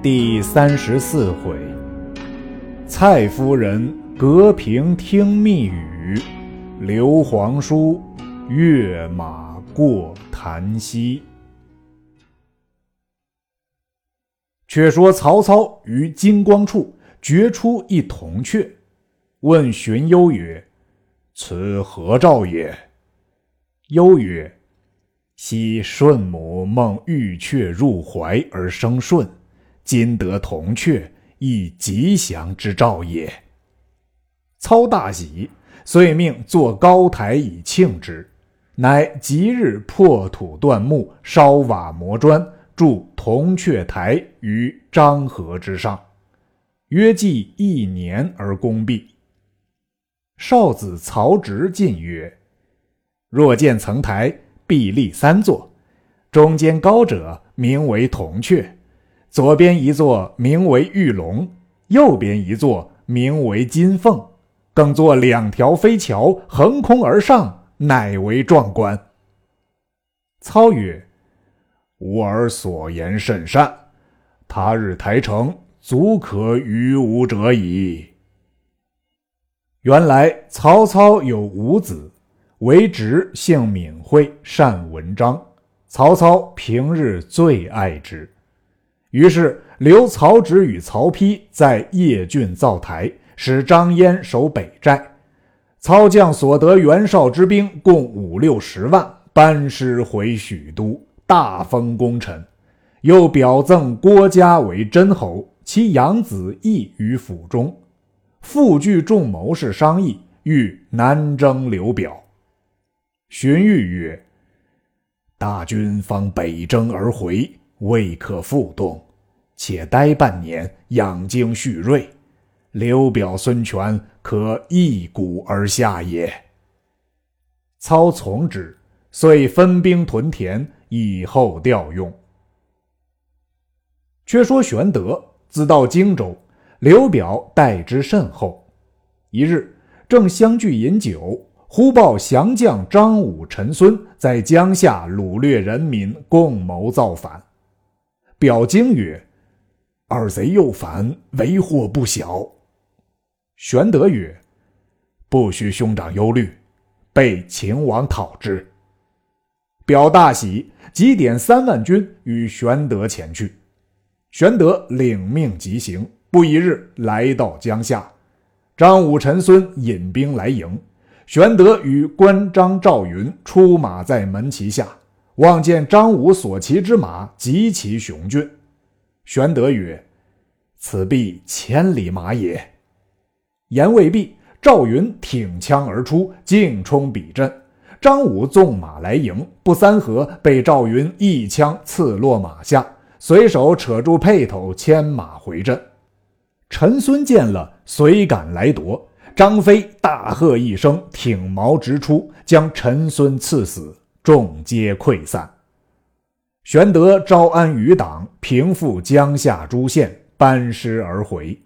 第三十四回，蔡夫人隔屏听密语，刘皇叔跃马过檀溪。却说曹操于金光处掘出一铜雀，问荀攸曰：“此何兆也？”攸曰：“昔舜母梦玉雀入怀而生舜，今得铜雀，亦吉祥之兆也。”操大喜，遂命作高台以庆之，乃即日破土断木，烧瓦磨砖。筑铜雀台于漳河之上，约计一年而功毕。少子曹植进曰：“若见层台，必立三座，中间高者名为铜雀，左边一座名为玉龙，右边一座名为金凤，更作两条飞桥横空而上，乃为壮观。”操曰。吾儿所言甚善，他日台城，足可与吾者矣。原来曹操有五子，为直姓闵惠，善文章。曹操平日最爱之，于是留曹植与曹丕在邺郡造台，使张燕守北寨。操将所得袁绍之兵共五六十万，班师回许都。大封功臣，又表赠郭嘉为真侯，其养子亦于府中。复聚众谋士商议，欲南征刘表。荀彧曰：“大军方北征而回，未可复动，且待半年，养精蓄锐。刘表、孙权可一鼓而下也。”操从之，遂分兵屯田。以后调用。却说玄德自到荆州，刘表待之甚厚。一日，正相聚饮酒，忽报降将张武、陈孙在江夏掳掠人民，共谋造反。表惊曰：“二贼又反，为祸不小。”玄德曰：“不须兄长忧虑，备秦王讨之。”表大喜，即点三万军与玄德前去。玄德领命即行，不一日来到江夏。张武、陈孙引兵来迎，玄德与关张赵云出马在门旗下，望见张武所骑之马极其雄峻。玄德曰：“此必千里马也。”言未毕，赵云挺枪而出，径冲彼阵。张武纵马来迎，不三合，被赵云一枪刺落马下，随手扯住辔头，牵马回阵。陈孙见了，随赶来夺。张飞大喝一声，挺矛直出，将陈孙刺死，众皆溃散。玄德招安余党，平复江夏诸县，班师而回。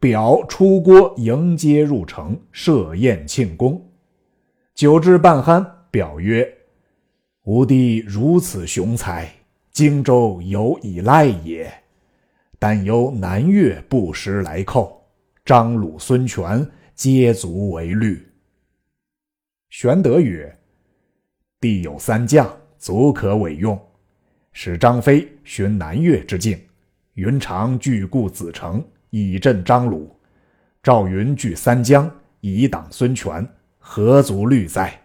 表出郭迎接入城，设宴庆功。酒至半酣，表曰：“吾弟如此雄才，荆州有以赖也。但由南越不时来寇，张鲁、孙权皆足为虑。”玄德曰：“弟有三将，足可委用。使张飞寻南越之境，云长据固子城，以镇张鲁；赵云据三江，以挡孙权。”何足虑哉？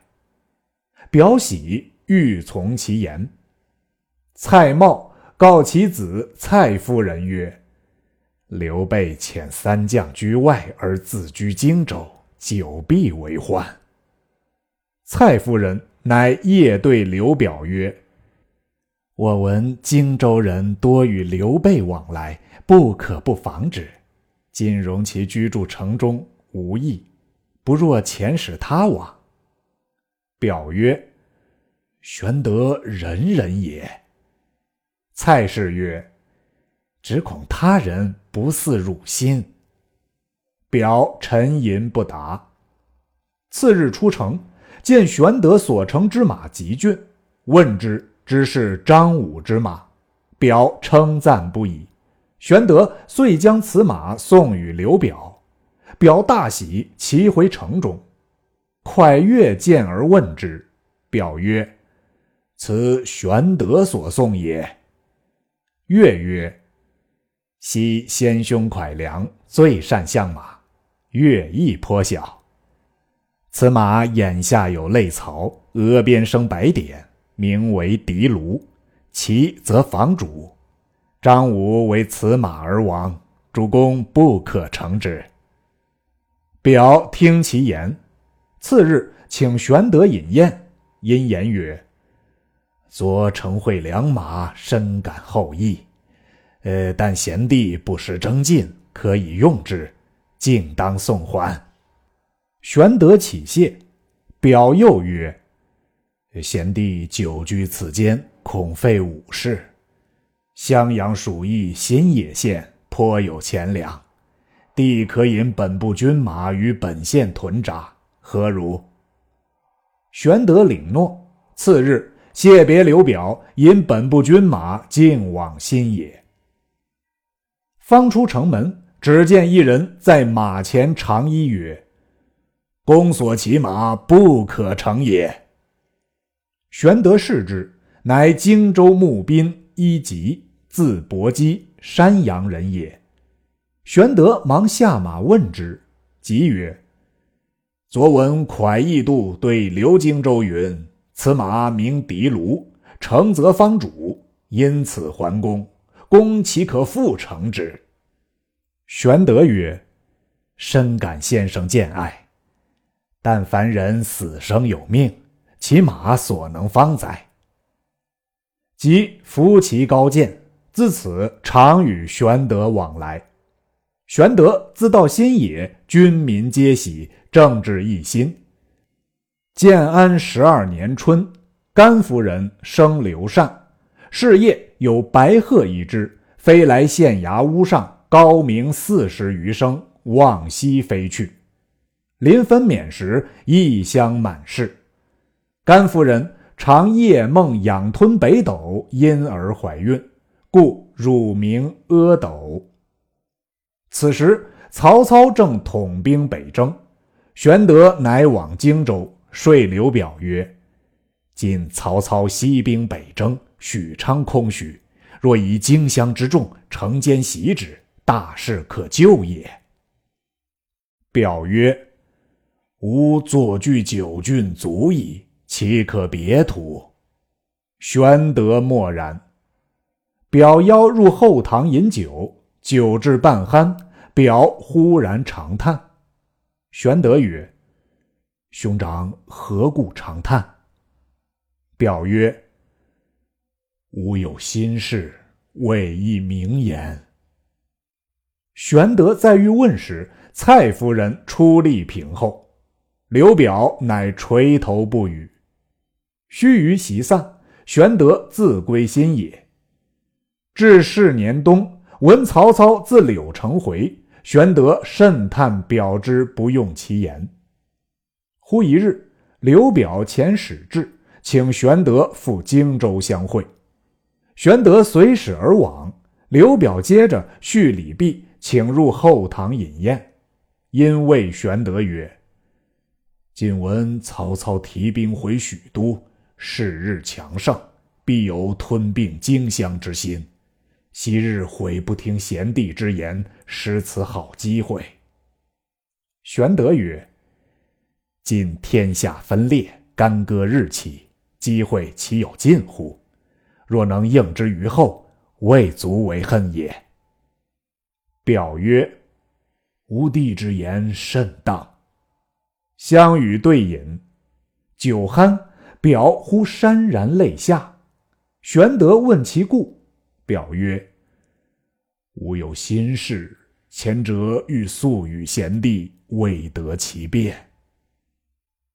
表喜，欲从其言。蔡瑁告其子蔡夫人曰：“刘备遣三将居外，而自居荆州，久必为患。”蔡夫人乃夜对刘表曰：“我闻荆州人多与刘备往来，不可不防之。今容其居住城中，无益。”不若遣使他往。表曰：“玄德仁人也。”蔡氏曰：“只恐他人不似汝心。”表沉吟不答。次日出城，见玄德所乘之马极俊，问之，知是张武之马。表称赞不已。玄德遂将此马送与刘表，表大喜，骑回城中。蒯越见而问之，表曰：“此玄德所送也。”越曰：“昔先兄蒯良最善相马，越亦颇晓。此马眼下有泪槽，额边生白点，名为的卢，其则房主。”张武为此马而亡，主公不可乘之。表听其言，次日请玄德饮宴，因言曰：“昨乘会良马，深感后意。呃，但贤弟不识征进，可以用之，尽当送还。”玄德起谢，表又曰：“贤弟久居此间，恐费武事。”襄阳属邑新野县颇有钱粮，弟可引本部军马于本县屯扎，何如？玄德领诺。次日，谢别刘表，引本部军马径往新野。方出城门，只见一人在马前长揖曰：“公所骑马，不可乘也。”玄德视之，乃荆州牧兵。一级，字伯姬，山阳人也。玄德忙下马问之，吉曰：“昨闻蒯义度对刘荆州云：‘此马名的卢，乘则方主，因此还公。公岂可复乘之？’”玄德曰：“深感先生见爱，但凡人死生有命，其马所能方哉？”即扶其高见，自此常与玄德往来。玄德自到新野，军民皆喜，政治一心。建安十二年春，甘夫人生刘禅，事业有白鹤一只，飞来县衙屋上，高鸣四十余声，往西飞去。临分娩时，异香满室。甘夫人。常夜梦仰吞北斗，因而怀孕，故乳名阿斗。此时曹操正统兵北征，玄德乃往荆州，说刘表曰：“今曹操西兵北征，许昌空虚，若以荆襄之众乘间袭之，大事可救也。”表曰：“吾坐据九郡足矣。”岂可别图？玄德默然。表邀入后堂饮酒，酒至半酣，表忽然长叹。玄德曰：“兄长何故长叹？”表曰：“吾有心事，未易明言。”玄德在欲问时，蔡夫人出力平后，刘表乃垂头不语。须臾席散，玄德自归新野。至是年冬，闻曹操自柳城回，玄德甚叹表之不用其言。忽一日，刘表遣使至，请玄德赴荆州相会。玄德随使而往。刘表接着叙礼毕，请入后堂饮宴。因谓玄德曰：“今闻曹操提兵回许都。”是日强盛，必有吞并荆襄之心。昔日悔不听贤弟之言，失此好机会。玄德曰：“今天下分裂，干戈日起，机会岂有尽乎？若能应之于后，未足为恨也。”表曰：“吾弟之言甚当。”相与对饮，酒酣。表忽潸然泪下，玄德问其故，表曰：“吾有心事，前者欲速与贤弟，未得其便。”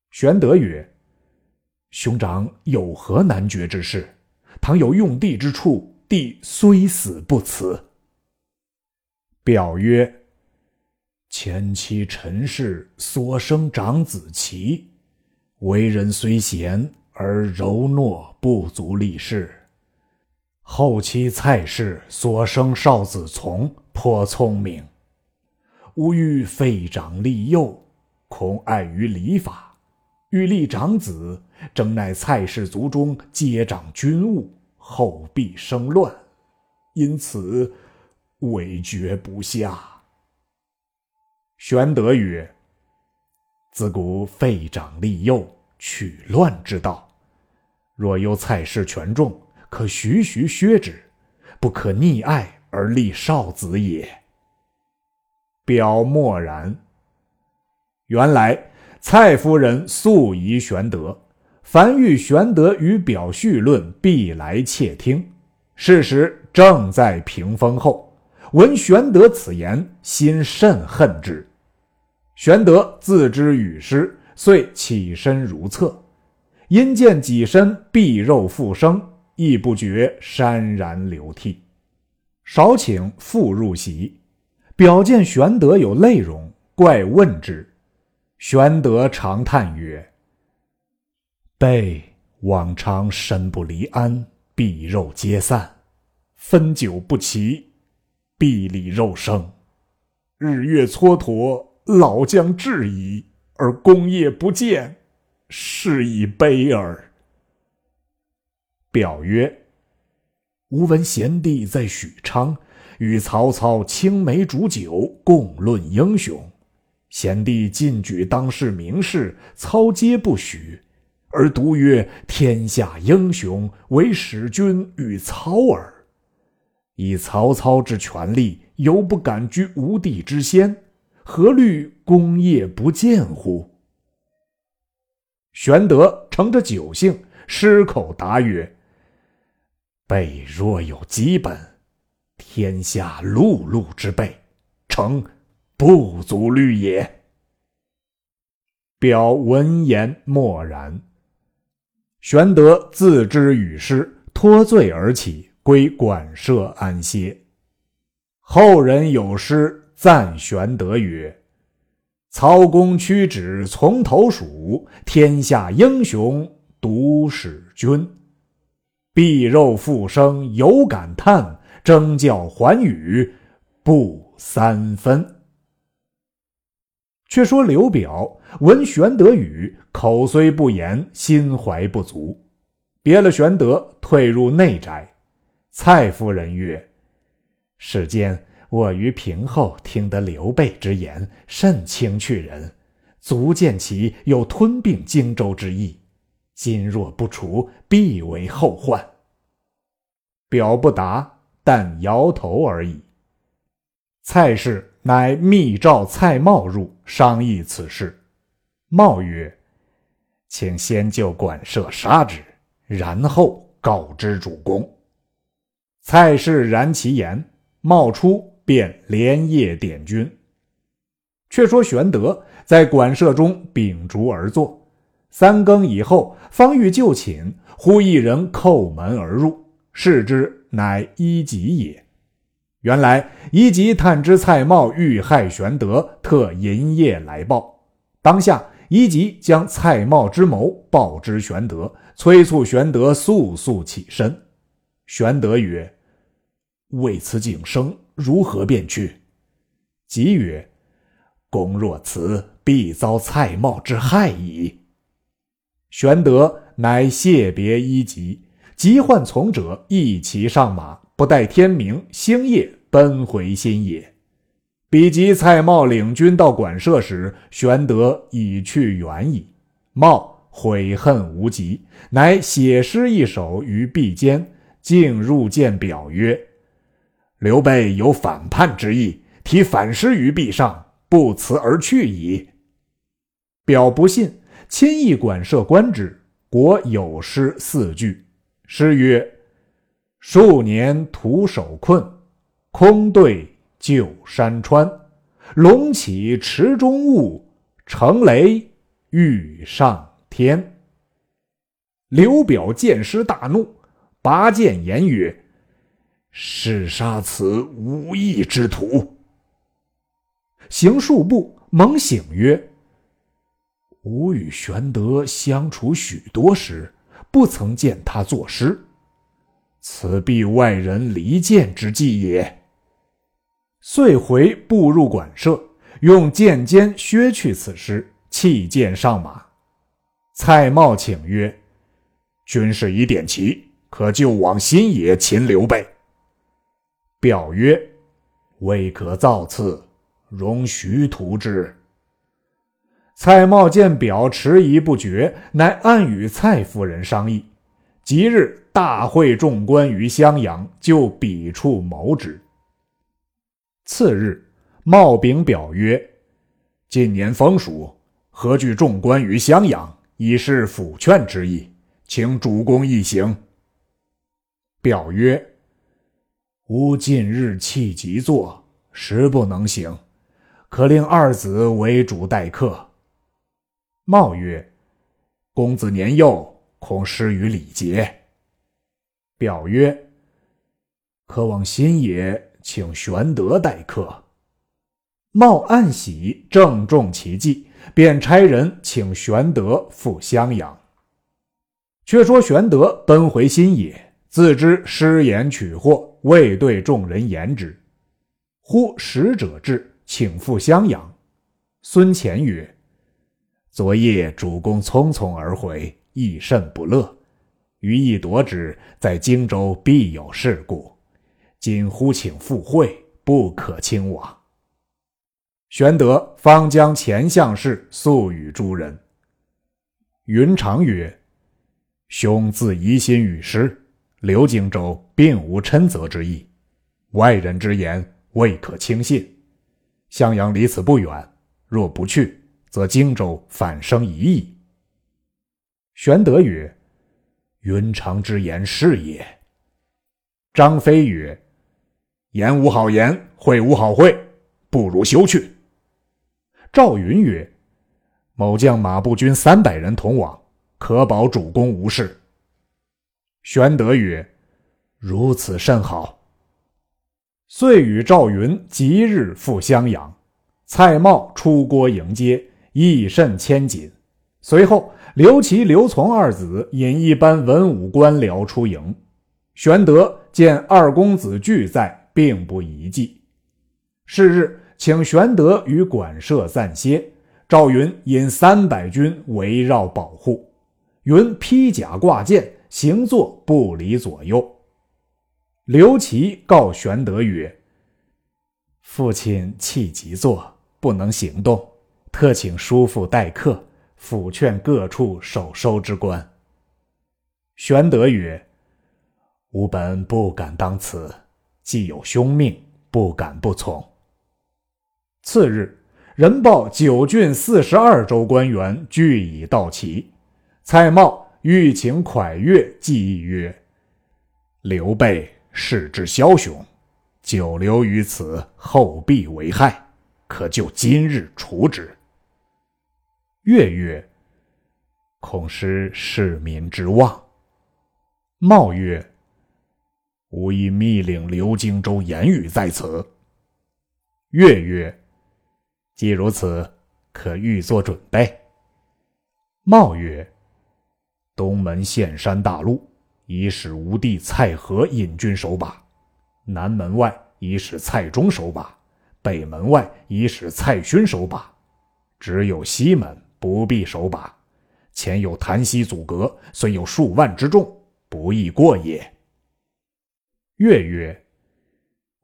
玄德曰：“兄长有何难决之事？倘有用弟之处，弟虽死不辞。”表曰：“前妻陈氏所生长子齐，为人虽贤。”而柔懦不足立事，后期蔡氏所生少子从颇聪明，吾欲废长立幼，恐碍于礼法；欲立长子，正乃蔡氏族中接掌军务，后必生乱，因此委决不下。玄德曰：“自古废长立幼，取乱之道，若有蔡氏权重。”可徐徐削之，不可溺爱而立少子也。表默然。原来蔡夫人素疑玄德，凡遇玄德与表叙论，必来窃听。事实正在屏风后，闻玄德此言，心甚恨之。玄德自知语失，遂起身如厕，因见己身臂肉复生。亦不觉潸然流涕，少请复入席，表见玄德有泪容，怪问之。玄德长叹曰：“备往常身不离鞍，臂肉皆散，分久不齐，臂里肉生。日月蹉跎，老将至矣，而功业不见，是以悲耳。”表曰：“吾闻贤弟在许昌，与曹操青梅煮酒，共论英雄。贤弟进举当世名士，操皆不许，而独曰天下英雄唯使君与操耳。以曹操之权力，犹不敢居吴地之先，何虑功业不见乎？”玄德乘着酒兴，失口答曰。备若有基本，天下碌碌之辈，诚不足虑也。表闻言默然。玄德自知语失，脱罪而起，归馆舍安歇。后人有诗赞玄德曰：“曹公屈指从头数，天下英雄独使君。”臂肉复生有感叹，争教还语不三分。却说刘表闻玄德语，口虽不言，心怀不足，别了玄德，退入内宅。蔡夫人曰：“世间我于平后听得刘备之言，甚轻去人，足见其有吞并荆州之意。”今若不除，必为后患。表不答，但摇头而已。蔡氏乃密召蔡瑁入，商议此事。瑁曰：“请先就馆舍杀之，然后告知主公。”蔡氏然其言，冒出便连夜点军。却说玄德在馆舍中秉烛而坐。三更以后，方欲就寝，忽一人叩门而入，视之，乃伊吉也。原来伊吉探知蔡瑁欲害玄德，特银夜来报。当下伊吉将蔡瑁之谋报之玄德，催促玄德速速起身。玄德曰：“为此景生，如何便去？”吉曰：“公若辞，必遭蔡瑁之害矣。”玄德乃谢别一吉，急唤从者一齐上马，不待天明，星夜奔回新野。比及蔡瑁领军到馆舍时，玄德已去远矣。瑁悔恨无极，乃写诗一首于壁间，径入见表曰：“刘备有反叛之意，题反诗于壁上，不辞而去矣。”表不信。亲议馆舍观之，国有诗四句。诗曰：“数年徒守困，空对旧山川。龙起池中物，成雷欲上天。”刘表见诗大怒，拔剑言曰：“是杀此无义之徒！”行数步，猛醒曰。吾与玄德相处许多时，不曾见他作诗。此必外人离间之计也。遂回步入馆舍，用剑尖削去此诗，弃剑上马。蔡瑁请曰：“军事已点齐，可就往新野擒刘备。”表曰：“未可造次，容徐图之。”蔡瑁见表迟疑不决，乃暗与蔡夫人商议。即日大会众官于襄阳，就彼处谋之。次日，茂禀表曰：“近年风暑，何惧众官于襄阳，以示抚劝之意，请主公一行。”表曰：“吾近日气急坐，实不能行，可令二子为主待客。”茂曰：“公子年幼，恐失于礼节。”表曰：“可往新野。”请玄德待客。茂暗喜，正中其计，便差人请玄德赴襄阳。却说玄德奔回新野，自知失言取货，未对众人言之。忽使者至，请赴襄阳。孙乾曰：“昨夜主公匆匆而回，亦甚不乐。余亦夺之，在荆州必有事故。”今呼请赴会，不可轻往。玄德方将前项事诉与诸人。云长曰：“兄自疑心与失，刘荆州并无嗔责之意，外人之言未可轻信。襄阳离此不远，若不去，则荆州反生疑义。”玄德曰：“云长之言是也。”张飞曰。言无好言，会无好会，不如休去。赵云曰：“某将马步军三百人同往，可保主公无事。”玄德曰：“如此甚好。”遂与赵云即日赴襄阳。蔡瑁出郭迎接，亦甚牵谨。随后，刘琦、刘琮二子引一班文武官僚出营。玄德见二公子俱在。并不遗迹。是日，请玄德与馆舍暂歇。赵云引三百军围绕保护。云披甲挂剑，行坐不离左右。刘琦告玄德曰：“父亲气急坐，不能行动，特请叔父待客，抚劝各处守收之官。”玄德曰：“吾本不敢当此。”既有兄命，不敢不从。次日，人报九郡四十二州官员俱已到齐。蔡瑁欲请蒯越计议曰：“刘备世之枭雄，久留于此，后必为害，可就今日除之。”越曰：“恐失市民之望。”茂曰。吾已密令刘荆州言语在此。越曰：“既如此，可预作准备。”茂曰：“东门陷山大路，已使吴地蔡和引军守把；南门外已使蔡中守把；北门外已使蔡勋守把。只有西门不必守把，前有檀溪阻隔，虽有数万之众，不易过也。”月曰：“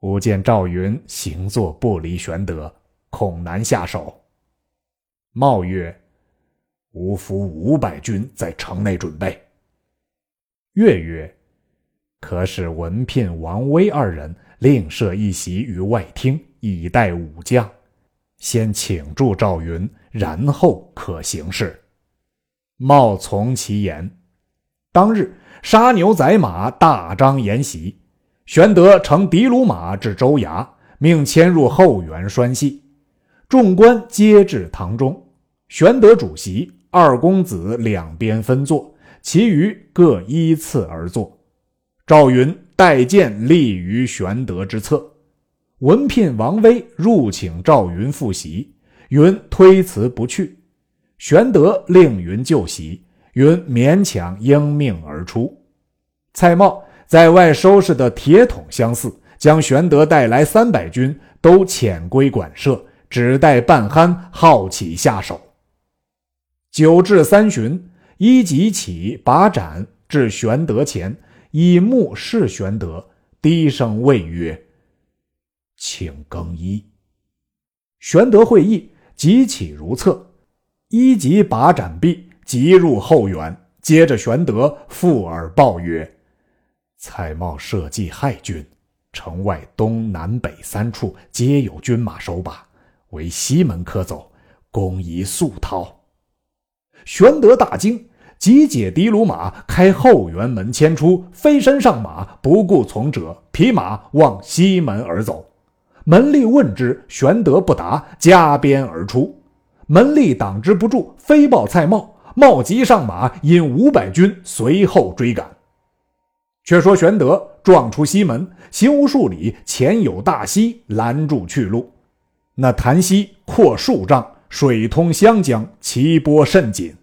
吾见赵云行坐不离玄德，恐难下手。”茂曰：“吾伏五百军在城内准备。”月曰：“可使文聘、王威二人另设一席于外厅，以待武将。先请住赵云，然后可行事。”茂从其言。当日杀牛宰马，大张筵席。玄德乘的卢马至州衙，命迁入后园拴系。众官皆至堂中，玄德主席，二公子两边分坐，其余各依次而坐。赵云带剑立于玄德之侧。文聘、王威入请赵云复席，云推辞不去。玄德令云就席，云勉强应命而出。蔡瑁。在外收拾的铁桶相似，将玄德带来三百军都遣归馆舍，只待半酣，好起下手。九至三旬，一即起把盏至玄德前，以目视玄德，低声谓曰：“请更衣。”玄德会意，即起如厕。一即把盏毕，即入后园，接着玄德附耳报曰。蔡瑁设计害军，城外东南北三处皆有军马守把，唯西门可走，公宜速逃。玄德大惊，急解的卢马，开后园门牵出，飞身上马，不顾从者，匹马往西门而走。门吏问之，玄德不答，加鞭而出。门吏挡之不住，飞报蔡瑁，瑁急上马，引五百军随后追赶。却说玄德撞出西门，行无数里，前有大溪拦住去路。那潭溪阔数丈，水通湘江，其波甚紧。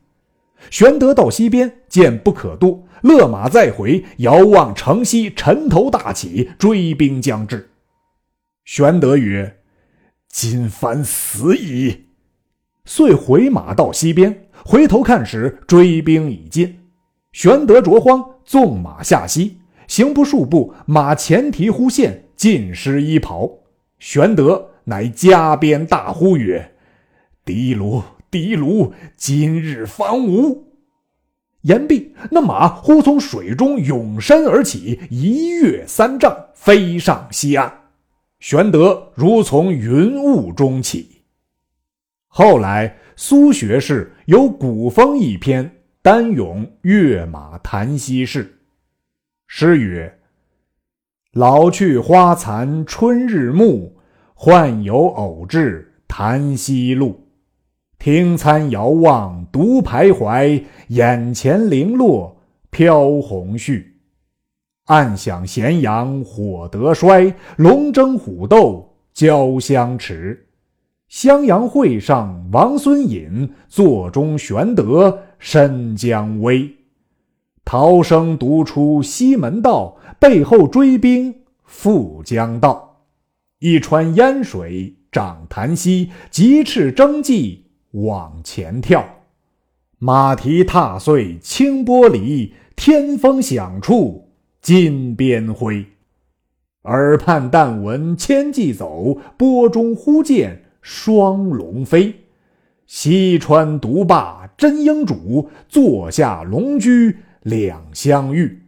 玄德到溪边，见不可渡，勒马再回，遥望城西尘头大起，追兵将至。玄德曰：“今番死矣。”遂回马到溪边，回头看时，追兵已尽。玄德着慌。纵马下溪，行不数步，马前蹄忽现，尽失衣袍。玄德乃加鞭大呼曰：“的卢，的卢，今日方无！”言毕，那马忽从水中涌身而起，一跃三丈，飞上西岸。玄德如从云雾中起。后来苏学士有古风一篇。单咏跃马谈溪事，诗曰：“老去花残春日暮，换有偶至潭溪路。听餐遥望独徘徊，眼前零落飘红絮。暗想咸阳火得衰，龙争虎斗交相持。襄阳会上王孙隐，座中玄德。”身将危，逃生独出西门道，背后追兵复将到。一川烟水涨潭溪，急赤征骑往前跳。马蹄踏碎清波里，天风响处金鞭挥。耳畔但闻千骑走，波中忽见双龙飞。西川独霸真英主，坐下龙驹两相遇。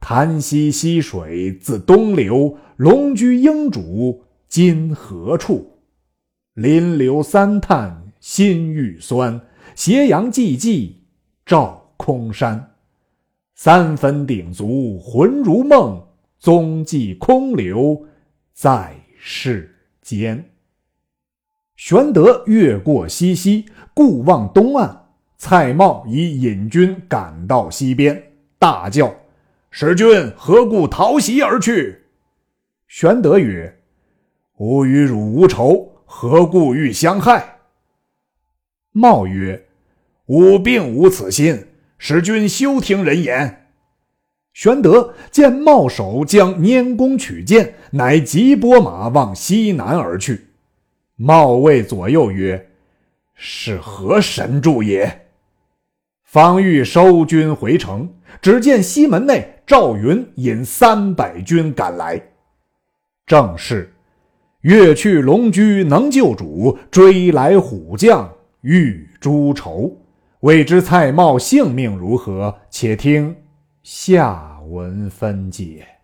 潭溪溪水自东流，龙驹英主今何处？临流三叹心欲酸，斜阳寂寂照空山。三分鼎足魂如梦，踪迹空留在世间。玄德越过西溪，顾望东岸。蔡瑁已引军赶到西边，大叫：“使君何故逃溪而去？”玄德曰：“吾与汝无仇，何故欲相害？”冒曰：“吾并无此心，使君休听人言。”玄德见瑁手将拈弓取箭，乃急拨马往西南而去。茂谓左右曰：“是何神助也？”方欲收军回城，只见西门内赵云引三百军赶来。正是：“越去龙驹能救主，追来虎将欲诛仇。”未知蔡瑁性命如何？且听下文分解。